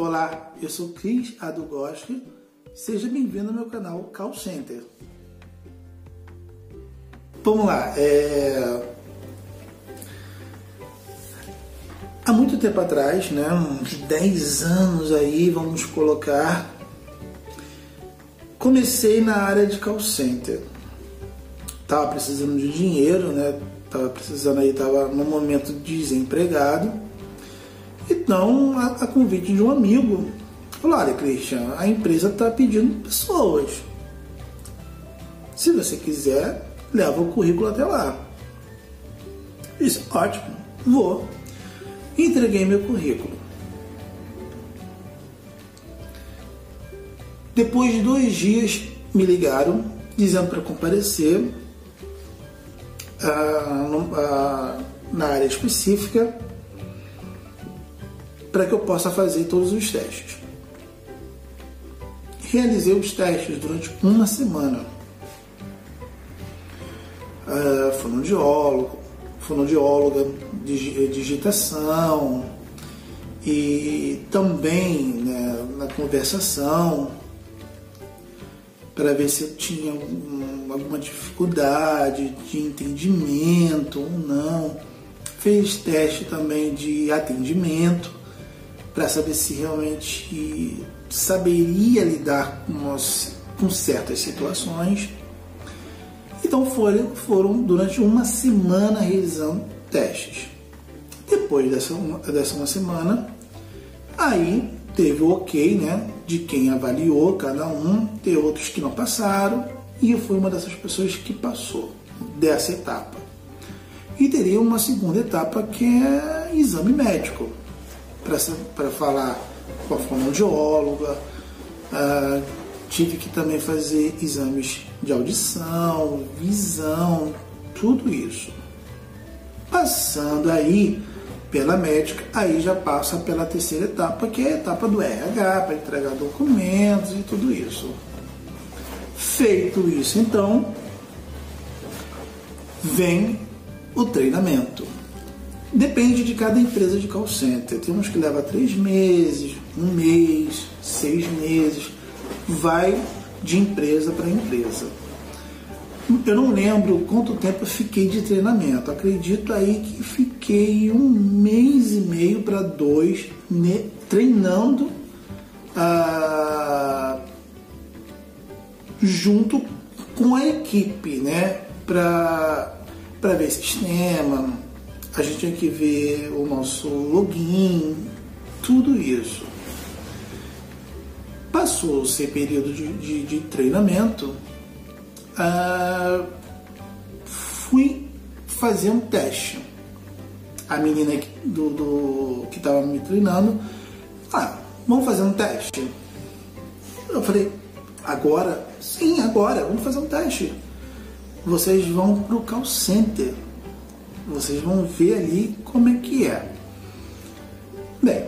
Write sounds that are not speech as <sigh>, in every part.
Olá, eu sou Cris Adugoschi. Seja bem-vindo ao meu canal Call Center. Vamos lá. É... Há muito tempo atrás, né, uns 10 anos aí, vamos colocar, comecei na área de call center. Tava precisando de dinheiro, né? Tava precisando aí, tava no momento desempregado então, a, a convite de um amigo, falou: Olha, Christian, a empresa está pedindo pessoas. Se você quiser, leva o currículo até lá. Isso, ótimo, vou. Entreguei meu currículo. Depois de dois dias, me ligaram dizendo para comparecer ah, ah, na área específica para que eu possa fazer todos os testes. Realizei os testes durante uma semana. Uh, fonoaudiólogo, fonoaudióloga, digitação e também né, na conversação para ver se eu tinha alguma dificuldade de entendimento ou não. Fez teste também de atendimento para saber se realmente saberia lidar com, com certas situações. Então foram, foram durante uma semana realizando testes. Depois dessa, dessa uma semana, aí teve o ok né, de quem avaliou cada um, tem outros que não passaram, e eu fui uma dessas pessoas que passou dessa etapa. E teria uma segunda etapa que é exame médico para falar com a fonoaudióloga, uh, tive que também fazer exames de audição, visão, tudo isso. Passando aí pela médica, aí já passa pela terceira etapa, que é a etapa do RH, para entregar documentos e tudo isso. Feito isso, então, vem o treinamento. Depende de cada empresa de call center. Tem uns que leva três meses, um mês, seis meses. Vai de empresa para empresa. Eu não lembro quanto tempo eu fiquei de treinamento. Acredito aí que fiquei um mês e meio para dois treinando ah, junto com a equipe, né? Para ver sistema, a gente tinha que ver o nosso login, tudo isso. Passou esse período de, de, de treinamento, uh, fui fazer um teste. A menina do, do que estava me treinando, ah, vamos fazer um teste. Eu falei, agora? Sim, agora, vamos fazer um teste. Vocês vão para o call center vocês vão ver ali como é que é. Bem,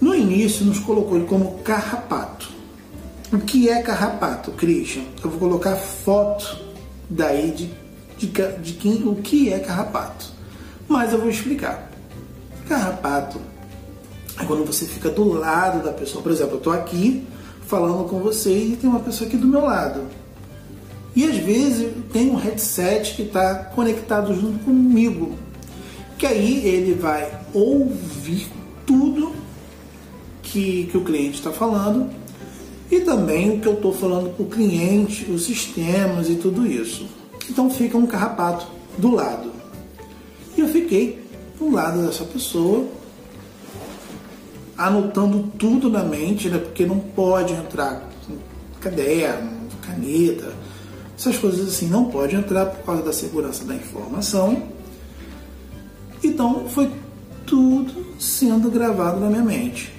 no início nos colocou ele como carrapato. O que é carrapato, Christian? Eu vou colocar foto daí de, de, de quem, o que é carrapato. Mas eu vou explicar. Carrapato é quando você fica do lado da pessoa. Por exemplo, eu estou aqui falando com vocês e tem uma pessoa aqui do meu lado. E às vezes tem um headset que está conectado junto comigo, que aí ele vai ouvir tudo que, que o cliente está falando e também o que eu estou falando para o cliente, os sistemas e tudo isso. Então fica um carrapato do lado. E eu fiquei do lado dessa pessoa, anotando tudo na mente, né? porque não pode entrar caderno, caneta, essas coisas assim não podem entrar por causa da segurança da informação. Então foi tudo sendo gravado na minha mente.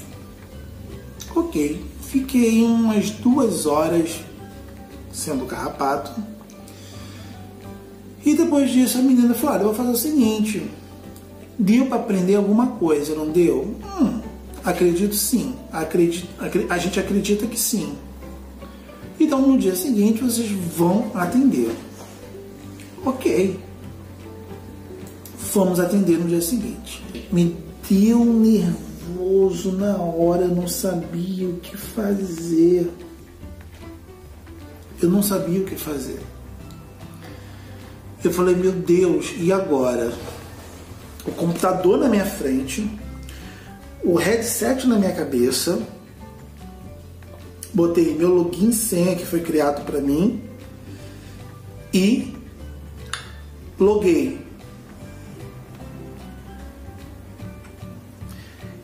Ok, fiquei umas duas horas sendo carrapato. E depois disso a menina falou: Olha, eu vou fazer o seguinte: deu para aprender alguma coisa, não deu? Hum, acredito sim. Acredito, a gente acredita que sim. Então no dia seguinte vocês vão atender. Ok. Fomos atender no dia seguinte. Me deu nervoso na hora, eu não sabia o que fazer. Eu não sabia o que fazer. Eu falei, meu Deus, e agora? O computador na minha frente, o headset na minha cabeça, botei meu login senha que foi criado para mim e loguei.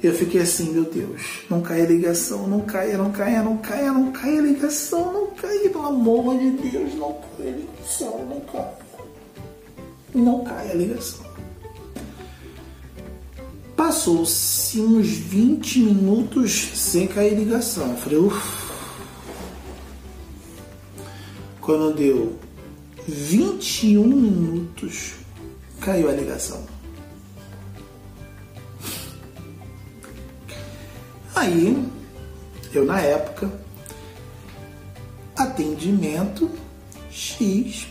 Eu fiquei assim, meu Deus, não caia a ligação, não caia, não caia, não caia, não caia a ligação, não caia, pelo amor de Deus, não caia a ligação, não caia. Não caia a ligação. Passou-se uns 20 minutos sem cair ligação. Eu falei, uff. Quando deu 21 minutos, caiu a ligação. Aí, eu na época, atendimento X,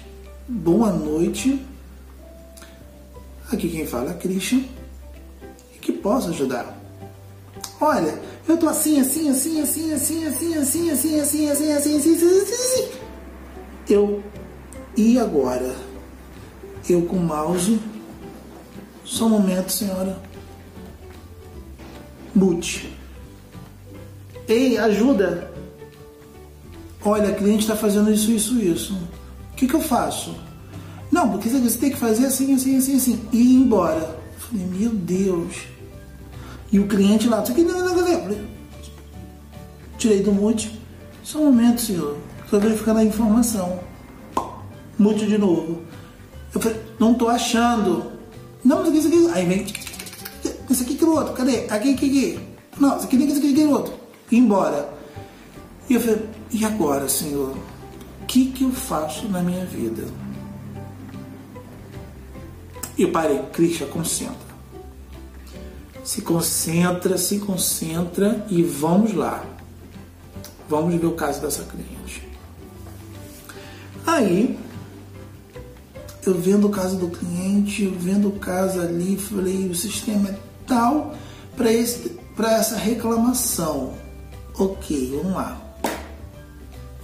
boa noite. Aqui quem fala é Christian. E que posso ajudar? Olha, eu tô assim, assim, assim, assim, assim, assim, assim, assim, assim, assim, assim, assim, assim, assim. Eu e agora? Eu com o mouse. Só um momento, senhora. Boot. Ei, ajuda! Olha, a cliente está fazendo isso, isso, isso. O que, que eu faço? Não, porque você tem que fazer assim, assim, assim, assim. E ir embora. Falei, meu Deus. E o cliente lá, Tirei do mute. Só um momento, senhor. Só verificando a informação. Mute de novo. Eu falei, não tô achando. Não, isso aqui, isso aqui. Aí vem. Isso aqui, aquilo outro. Cadê? Aqui, aqui, aqui. Não, isso aqui, isso aqui, aquilo outro embora. E eu falei, e agora, Senhor? O que, que eu faço na minha vida? E parei, Cristian, concentra. Se concentra, se concentra e vamos lá. Vamos ver o caso dessa cliente. Aí, eu vendo o caso do cliente, eu vendo o caso ali, falei, o sistema é tal para essa reclamação. Ok, vamos lá.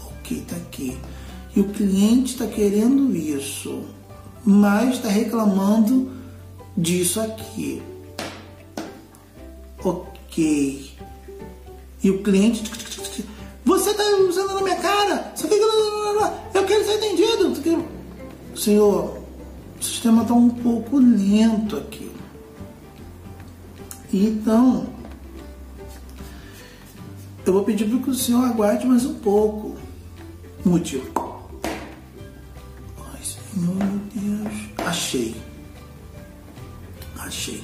Ok, tá aqui. E o cliente está querendo isso, mas está reclamando disso aqui. Ok. E o cliente. Você está usando na minha cara! Eu quero ser atendido! Senhor, o sistema está um pouco lento aqui. Então, eu vou pedir para que o senhor aguarde mais um pouco. Motivo. Ai, Senhor, meu Deus. Achei. Achei.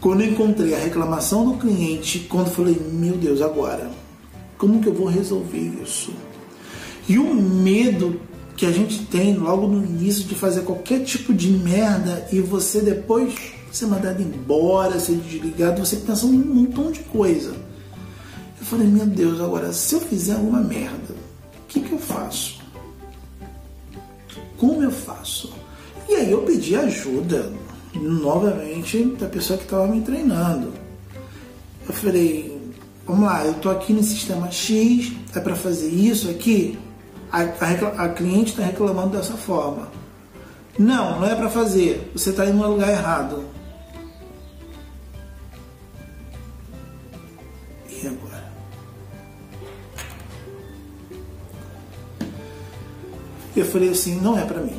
Quando encontrei a reclamação do cliente, quando falei, meu Deus, agora, como que eu vou resolver isso? E o medo que a gente tem logo no início de fazer qualquer tipo de merda e você depois ser mandado embora, ser desligado, você pensa um montão de coisa. Eu falei, meu Deus, agora se eu fizer alguma merda, o que, que eu faço? Como eu faço? E aí eu pedi ajuda novamente da pessoa que estava me treinando. Eu falei, vamos lá, eu estou aqui no sistema X, é para fazer isso aqui? A, a, a cliente está reclamando dessa forma. Não, não é para fazer. Você está indo no lugar errado. Eu falei assim, não é para mim.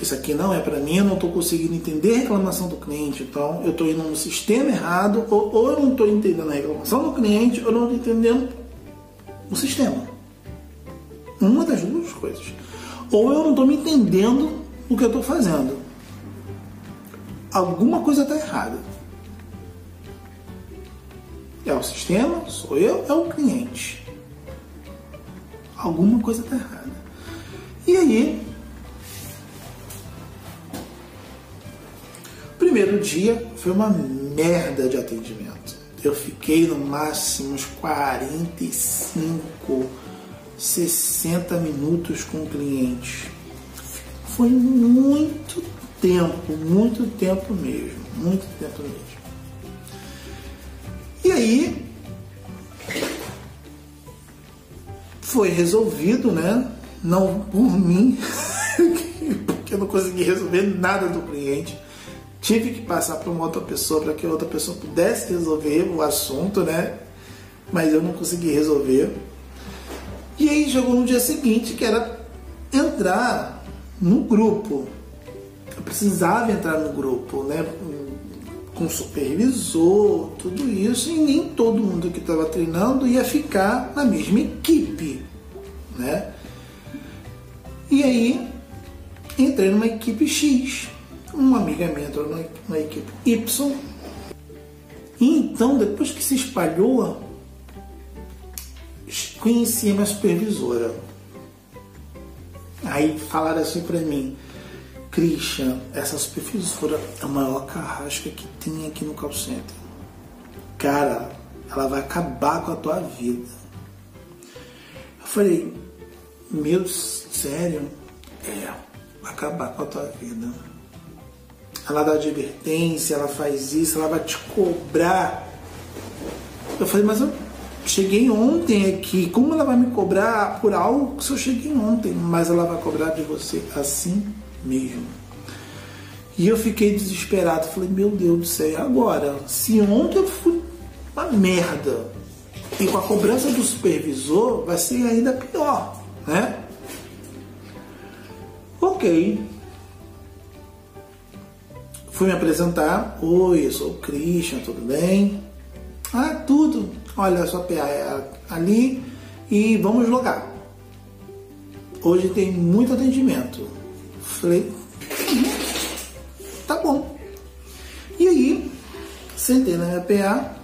Isso aqui não é para mim, eu não estou conseguindo entender a reclamação do cliente, então eu estou indo no sistema errado, ou, ou eu não estou entendendo a reclamação do cliente, ou não estou entendendo o sistema. Uma das duas coisas. Ou eu não estou me entendendo o que eu estou fazendo. Alguma coisa está errada. É o sistema, sou eu, é o cliente. Alguma coisa está errada. E aí, primeiro dia foi uma merda de atendimento. Eu fiquei no máximo uns 45, 60 minutos com o cliente. Foi muito tempo, muito tempo mesmo, muito tempo mesmo. E aí foi resolvido, né? Não por mim, <laughs> porque eu não consegui resolver nada do cliente. Tive que passar para uma outra pessoa para que outra pessoa pudesse resolver o assunto, né? Mas eu não consegui resolver. E aí chegou no dia seguinte que era entrar no grupo. Eu precisava entrar no grupo, né? Com supervisor, tudo isso, e nem todo mundo que estava treinando ia ficar na mesma equipe, né? E aí entrei numa equipe X uma amiga minha entrou na, na equipe Y. E então, depois que se espalhou, conheci minha supervisora. Aí falaram assim pra mim, Christian, essa supervisora é a maior carrasca que tem aqui no call center. Cara, ela vai acabar com a tua vida. Eu falei, meu, sério? É, vai acabar com a tua vida ela dá advertência, ela faz isso, ela vai te cobrar. Eu falei, mas eu cheguei ontem aqui, como ela vai me cobrar por algo se eu cheguei ontem? Mas ela vai cobrar de você assim mesmo. E eu fiquei desesperado, falei, meu Deus do céu, agora? Se ontem eu fui uma merda, e com a cobrança do supervisor vai ser ainda pior, né? Ok, Fui me apresentar. Oi, eu sou o Christian, tudo bem? Ah, tudo. Olha, sua PA é ali e vamos logar. Hoje tem muito atendimento. Falei, tá bom. E aí, sentei na minha PA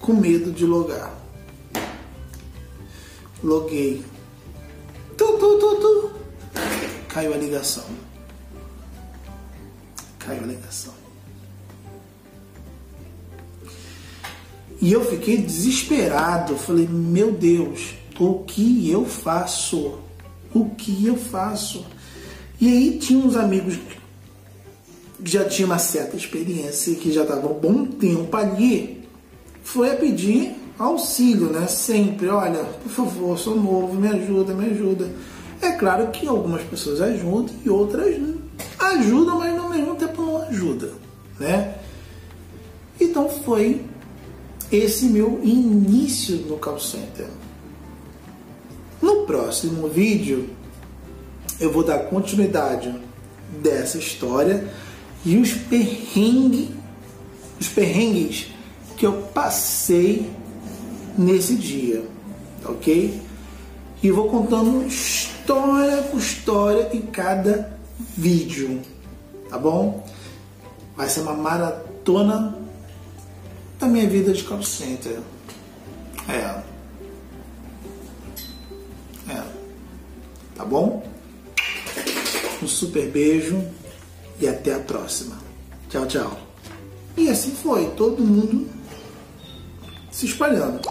com medo de logar. Loguei. Tu, tu, tu, tu. Caiu a ligação caiu a ligação. E eu fiquei desesperado. Falei, meu Deus, o que eu faço? O que eu faço? E aí tinha uns amigos que já tinham uma certa experiência, que já estavam um bom tempo ali, foi a pedir auxílio, né? Sempre, olha, por favor, sou novo, me ajuda, me ajuda. É claro que algumas pessoas ajudam e outras ajudam, mas ao mesmo tempo não ajuda, né? Então foi esse meu início no call center. No próximo vídeo eu vou dar continuidade dessa história e os perrengues, os perrengues que eu passei nesse dia, ok? E vou contando história por história em cada vídeo, tá bom? Vai ser uma maratona da minha vida de call center. É. É. Tá bom? Um super beijo e até a próxima. Tchau, tchau. E assim foi, todo mundo se espalhando.